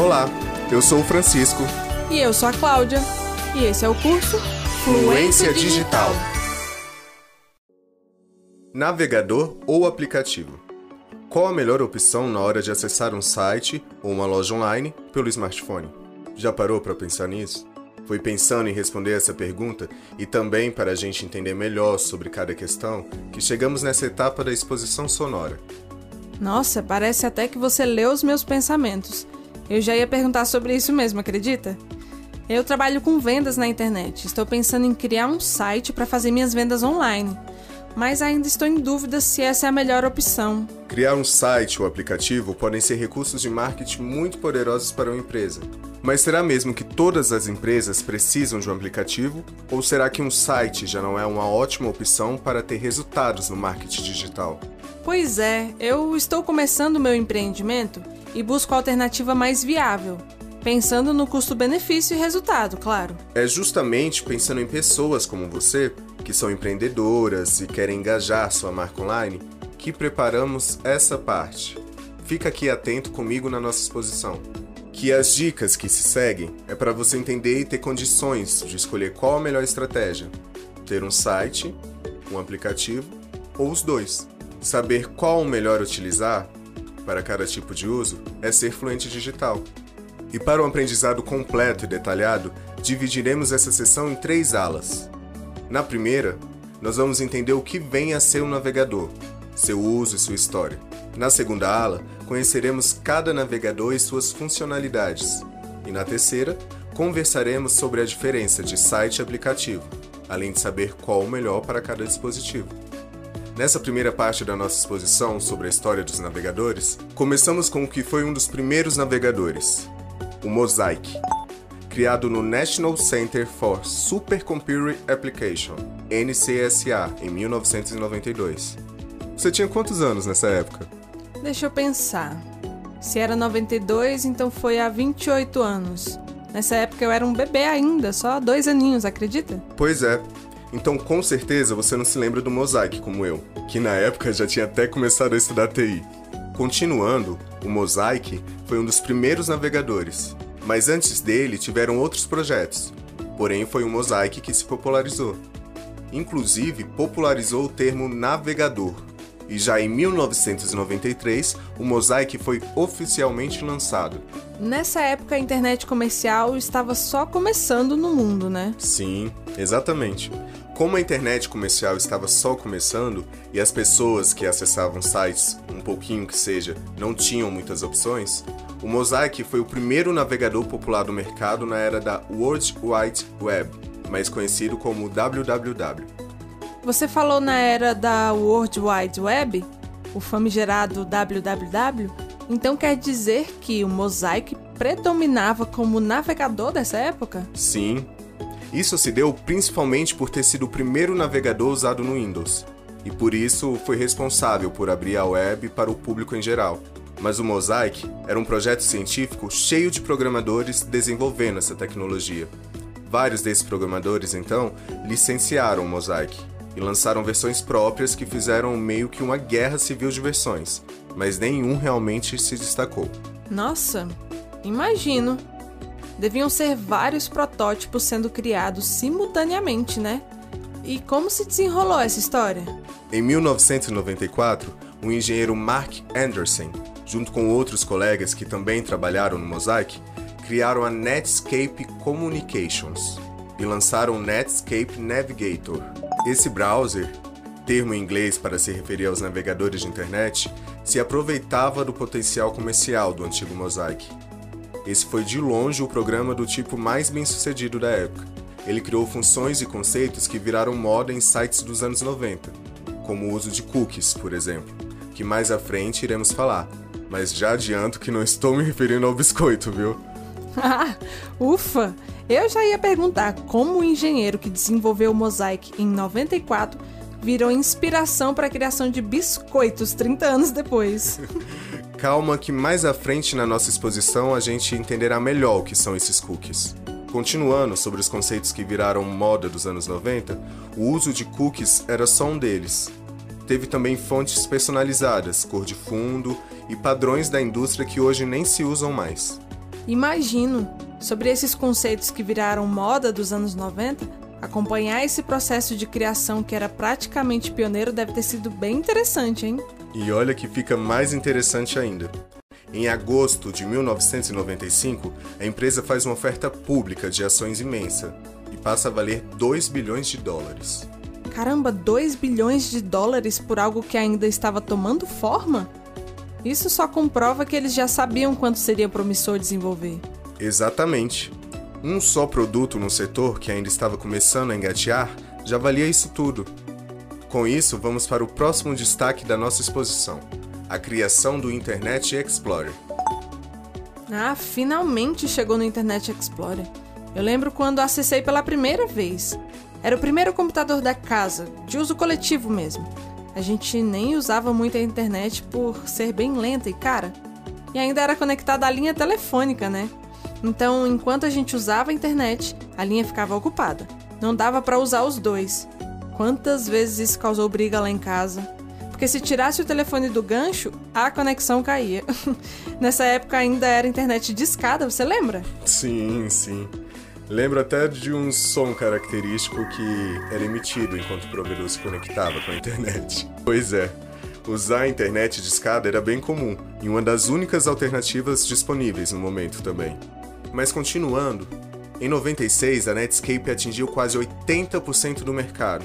Olá, eu sou o Francisco. E eu sou a Cláudia. E esse é o curso Fluência Digital. Navegador ou aplicativo? Qual a melhor opção na hora de acessar um site ou uma loja online pelo smartphone? Já parou para pensar nisso? Foi pensando em responder essa pergunta e também para a gente entender melhor sobre cada questão que chegamos nessa etapa da exposição sonora. Nossa, parece até que você leu os meus pensamentos. Eu já ia perguntar sobre isso mesmo, acredita? Eu trabalho com vendas na internet. Estou pensando em criar um site para fazer minhas vendas online mas ainda estou em dúvida se essa é a melhor opção. Criar um site ou aplicativo podem ser recursos de marketing muito poderosos para uma empresa. Mas será mesmo que todas as empresas precisam de um aplicativo? Ou será que um site já não é uma ótima opção para ter resultados no marketing digital? Pois é, eu estou começando meu empreendimento e busco a alternativa mais viável, pensando no custo-benefício e resultado, claro. É justamente pensando em pessoas como você que são empreendedoras e querem engajar sua marca online, que preparamos essa parte. Fica aqui atento comigo na nossa exposição. Que as dicas que se seguem é para você entender e ter condições de escolher qual a melhor estratégia: ter um site, um aplicativo ou os dois. Saber qual o melhor utilizar para cada tipo de uso é ser fluente digital. E para um aprendizado completo e detalhado, dividiremos essa sessão em três alas. Na primeira, nós vamos entender o que vem a ser um navegador, seu uso e sua história. Na segunda ala, conheceremos cada navegador e suas funcionalidades. E na terceira, conversaremos sobre a diferença de site e aplicativo, além de saber qual o melhor para cada dispositivo. Nessa primeira parte da nossa exposição sobre a história dos navegadores, começamos com o que foi um dos primeiros navegadores, o Mosaic criado no National Center for Supercomputer Application, NCSA, em 1992. Você tinha quantos anos nessa época? Deixa eu pensar. Se era 92, então foi há 28 anos. Nessa época eu era um bebê ainda, só dois aninhos, acredita? Pois é. Então com certeza você não se lembra do Mosaic como eu, que na época já tinha até começado a estudar TI. Continuando, o Mosaic foi um dos primeiros navegadores, mas antes dele tiveram outros projetos, porém foi o Mosaic que se popularizou. Inclusive, popularizou o termo navegador, e já em 1993 o Mosaic foi oficialmente lançado. Nessa época a internet comercial estava só começando no mundo, né? Sim, exatamente. Como a internet comercial estava só começando e as pessoas que acessavam sites, um pouquinho que seja, não tinham muitas opções, o Mosaic foi o primeiro navegador popular do mercado na era da World Wide Web, mais conhecido como www. Você falou na era da World Wide Web, o famigerado www? Então quer dizer que o Mosaic predominava como navegador dessa época? Sim. Isso se deu principalmente por ter sido o primeiro navegador usado no Windows, e por isso foi responsável por abrir a web para o público em geral, mas o Mosaic era um projeto científico cheio de programadores desenvolvendo essa tecnologia. Vários desses programadores, então, licenciaram o Mosaic e lançaram versões próprias que fizeram meio que uma guerra civil de versões, mas nenhum realmente se destacou. Nossa, imagino! Deviam ser vários protótipos sendo criados simultaneamente, né? E como se desenrolou essa história? Em 1994, o engenheiro Mark Anderson junto com outros colegas que também trabalharam no Mosaic, criaram a Netscape Communications e lançaram o Netscape Navigator. Esse browser, termo em inglês para se referir aos navegadores de internet, se aproveitava do potencial comercial do antigo Mosaic. Esse foi de longe o programa do tipo mais bem sucedido da época. Ele criou funções e conceitos que viraram moda em sites dos anos 90, como o uso de cookies, por exemplo, que mais à frente iremos falar mas já adianto que não estou me referindo ao biscoito, viu? Ah, ufa! Eu já ia perguntar como o engenheiro que desenvolveu o Mosaic em 94 virou inspiração para a criação de biscoitos 30 anos depois. Calma que mais à frente na nossa exposição a gente entenderá melhor o que são esses cookies. Continuando sobre os conceitos que viraram moda dos anos 90, o uso de cookies era só um deles. Teve também fontes personalizadas, cor de fundo e padrões da indústria que hoje nem se usam mais. Imagino, sobre esses conceitos que viraram moda dos anos 90, acompanhar esse processo de criação que era praticamente pioneiro deve ter sido bem interessante, hein? E olha que fica mais interessante ainda. Em agosto de 1995, a empresa faz uma oferta pública de ações imensa e passa a valer 2 bilhões de dólares. Caramba, 2 bilhões de dólares por algo que ainda estava tomando forma? Isso só comprova que eles já sabiam quanto seria promissor desenvolver. Exatamente. Um só produto no setor que ainda estava começando a engatear já valia isso tudo. Com isso, vamos para o próximo destaque da nossa exposição a criação do Internet Explorer. Ah, finalmente chegou no Internet Explorer. Eu lembro quando acessei pela primeira vez. Era o primeiro computador da casa, de uso coletivo mesmo. A gente nem usava muito a internet por ser bem lenta e cara. E ainda era conectada à linha telefônica, né? Então, enquanto a gente usava a internet, a linha ficava ocupada. Não dava para usar os dois. Quantas vezes isso causou briga lá em casa? porque se tirasse o telefone do gancho, a conexão caía. Nessa época ainda era internet de escada, você lembra? Sim, sim. Lembro até de um som característico que era emitido enquanto o provedor se conectava com a internet. Pois é, usar a internet de escada era bem comum e uma das únicas alternativas disponíveis no momento também. Mas continuando, em 96 a Netscape atingiu quase 80% do mercado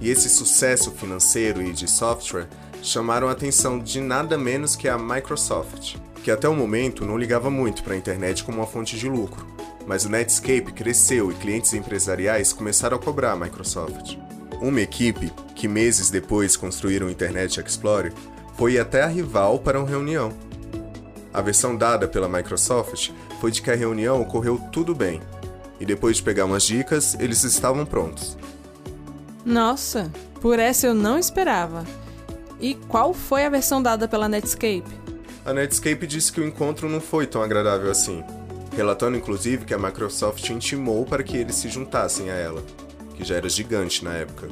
e esse sucesso financeiro e de software chamaram a atenção de nada menos que a Microsoft, que até o momento não ligava muito para a internet como uma fonte de lucro, mas o Netscape cresceu e clientes empresariais começaram a cobrar a Microsoft. Uma equipe, que meses depois construíram o Internet Explorer, foi até a rival para uma reunião. A versão dada pela Microsoft foi de que a reunião ocorreu tudo bem, e depois de pegar umas dicas, eles estavam prontos. Nossa, por essa eu não esperava. E qual foi a versão dada pela Netscape? A Netscape disse que o encontro não foi tão agradável assim, relatando inclusive que a Microsoft intimou para que eles se juntassem a ela, que já era gigante na época.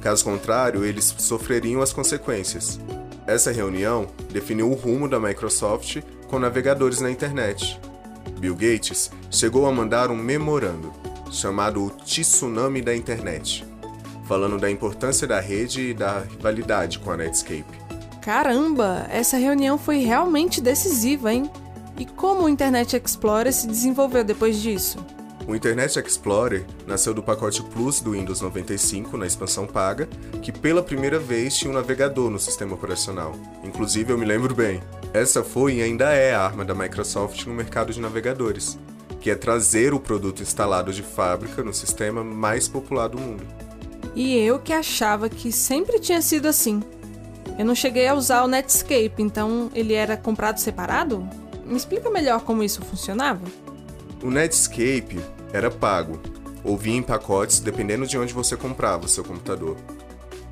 Caso contrário, eles sofreriam as consequências. Essa reunião definiu o rumo da Microsoft com navegadores na internet. Bill Gates chegou a mandar um memorando, chamado o Tsunami da Internet, falando da importância da rede e da rivalidade com a Netscape. Caramba, essa reunião foi realmente decisiva, hein? E como o Internet Explorer se desenvolveu depois disso? O Internet Explorer nasceu do pacote Plus do Windows 95 na expansão paga, que pela primeira vez tinha um navegador no sistema operacional. Inclusive, eu me lembro bem. Essa foi e ainda é a arma da Microsoft no mercado de navegadores, que é trazer o produto instalado de fábrica no sistema mais popular do mundo. E eu que achava que sempre tinha sido assim. Eu não cheguei a usar o Netscape, então ele era comprado separado? Me explica melhor como isso funcionava? O Netscape era pago, ou vinha em pacotes dependendo de onde você comprava o seu computador.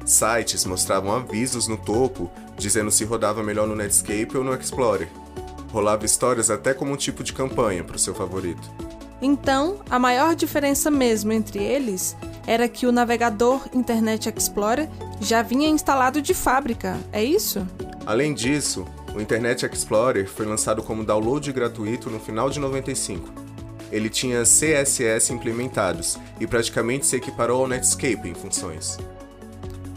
Sites mostravam avisos no topo dizendo se rodava melhor no Netscape ou no Explorer. Rolava histórias até como um tipo de campanha para o seu favorito. Então, a maior diferença mesmo entre eles era que o navegador Internet Explorer já vinha instalado de fábrica, é isso? Além disso, o Internet Explorer foi lançado como download gratuito no final de 95. Ele tinha CSS implementados e praticamente se equiparou ao Netscape em funções.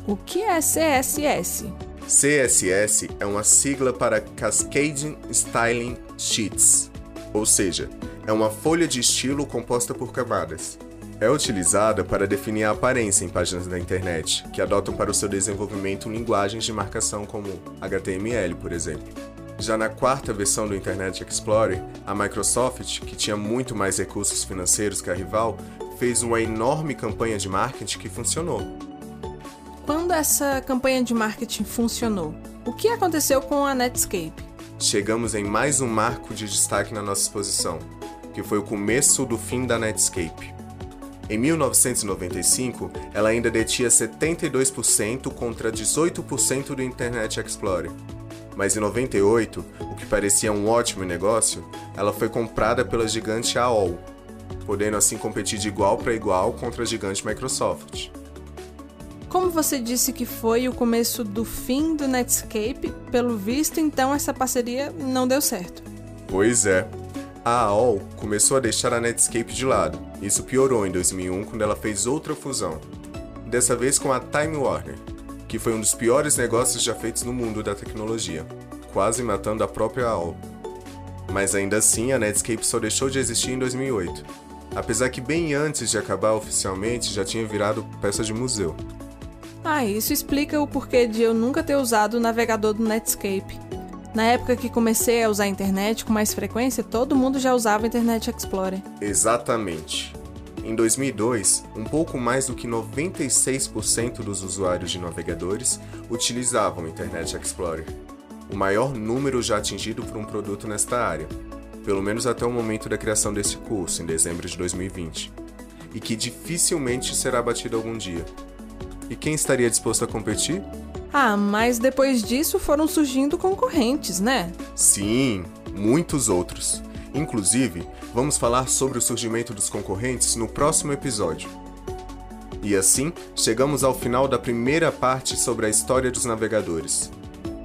O que é CSS? CSS é uma sigla para Cascading Styling Sheets, ou seja, é uma folha de estilo composta por camadas. É utilizada para definir a aparência em páginas da internet, que adotam para o seu desenvolvimento linguagens de marcação como HTML, por exemplo. Já na quarta versão do Internet Explorer, a Microsoft, que tinha muito mais recursos financeiros que a rival, fez uma enorme campanha de marketing que funcionou. Quando essa campanha de marketing funcionou, o que aconteceu com a Netscape? Chegamos em mais um marco de destaque na nossa exposição, que foi o começo do fim da Netscape. Em 1995, ela ainda detinha 72% contra 18% do Internet Explorer. Mas em 98, o que parecia um ótimo negócio, ela foi comprada pela gigante AOL, podendo assim competir de igual para igual contra a gigante Microsoft. Como você disse que foi o começo do fim do Netscape, pelo visto, então essa parceria não deu certo. Pois é. A AOL começou a deixar a Netscape de lado. Isso piorou em 2001 quando ela fez outra fusão, dessa vez com a Time Warner, que foi um dos piores negócios já feitos no mundo da tecnologia, quase matando a própria AOL. Mas ainda assim, a Netscape só deixou de existir em 2008, apesar que bem antes de acabar oficialmente já tinha virado peça de museu. Ah, isso explica o porquê de eu nunca ter usado o navegador do Netscape. Na época que comecei a usar a internet com mais frequência, todo mundo já usava o Internet Explorer. Exatamente. Em 2002, um pouco mais do que 96% dos usuários de navegadores utilizavam o Internet Explorer, o maior número já atingido por um produto nesta área, pelo menos até o momento da criação desse curso, em dezembro de 2020, e que dificilmente será batido algum dia. E quem estaria disposto a competir? Ah, mas depois disso foram surgindo concorrentes, né? Sim, muitos outros. Inclusive, vamos falar sobre o surgimento dos concorrentes no próximo episódio. E assim, chegamos ao final da primeira parte sobre a história dos navegadores.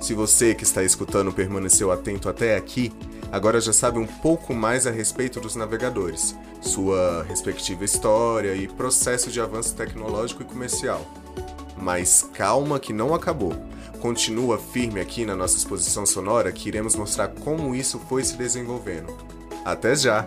Se você que está escutando permaneceu atento até aqui, agora já sabe um pouco mais a respeito dos navegadores, sua respectiva história e processo de avanço tecnológico e comercial. Mas calma que não acabou. Continua firme aqui na nossa exposição sonora que iremos mostrar como isso foi se desenvolvendo. Até já!